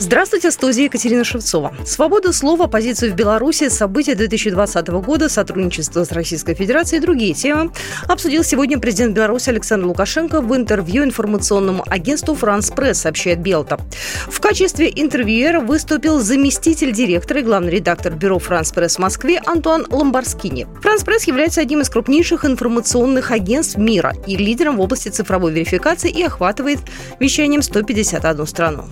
Здравствуйте, студия Екатерина Шевцова. Свобода слова, оппозиция в Беларуси, события 2020 года, сотрудничество с Российской Федерацией и другие темы обсудил сегодня президент Беларуси Александр Лукашенко в интервью информационному агентству «Франс Пресс», сообщает Белта. В качестве интервьюера выступил заместитель директора и главный редактор бюро «Франс Пресс» в Москве Антуан Ламбарскини. «Франс Пресс» является одним из крупнейших информационных агентств мира и лидером в области цифровой верификации и охватывает вещанием 151 страну.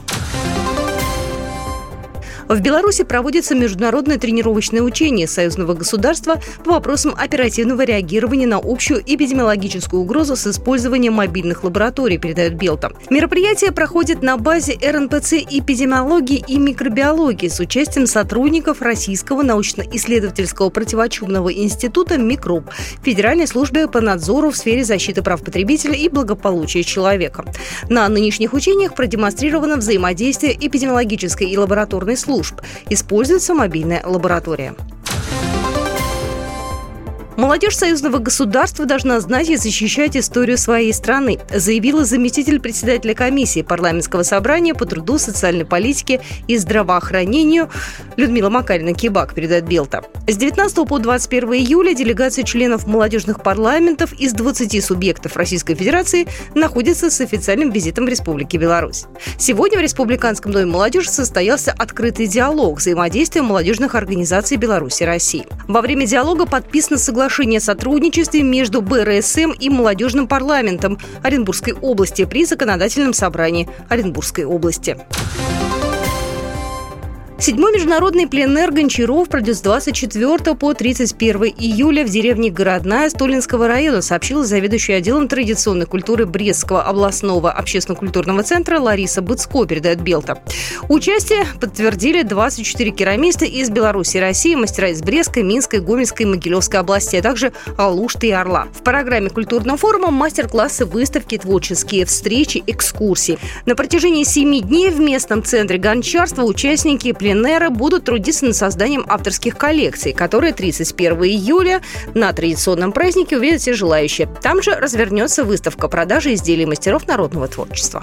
В Беларуси проводится международное тренировочное учение союзного государства по вопросам оперативного реагирования на общую эпидемиологическую угрозу с использованием мобильных лабораторий, передает Белта. Мероприятие проходит на базе РНПЦ эпидемиологии и микробиологии с участием сотрудников Российского научно-исследовательского противочумного института «Микроб» Федеральной службы по надзору в сфере защиты прав потребителя и благополучия человека. На нынешних учениях продемонстрировано взаимодействие эпидемиологической и лабораторной службы служб. Используется мобильная лаборатория. Молодежь союзного государства должна знать и защищать историю своей страны, заявила заместитель председателя комиссии парламентского собрания по труду, социальной политике и здравоохранению Людмила Макарина-Кибак, передает Белта. С 19 по 21 июля делегация членов молодежных парламентов из 20 субъектов Российской Федерации находится с официальным визитом в Республике Беларусь. Сегодня в Республиканском доме молодежи состоялся открытый диалог взаимодействия молодежных организаций Беларуси и России. Во время диалога подписано соглашение соглашение о сотрудничестве между БРСМ и молодежным парламентом Оренбургской области при законодательном собрании Оренбургской области. Седьмой международный пленэр Гончаров пройдет с 24 по 31 июля в деревне Городная Столинского района, сообщила заведующая отделом традиционной культуры Брестского областного общественно-культурного центра Лариса Быцко, передает Белта. Участие подтвердили 24 керамиста из Беларуси и России, мастера из Брестской, Минской, Гомельской и Могилевской областей, а также Алушты и Орла. В программе культурного форума мастер-классы, выставки, творческие встречи, экскурсии. На протяжении семи дней в местном центре гончарства участники пленэра пленэра будут трудиться над созданием авторских коллекций, которые 31 июля на традиционном празднике увидят все желающие. Там же развернется выставка продажи изделий мастеров народного творчества.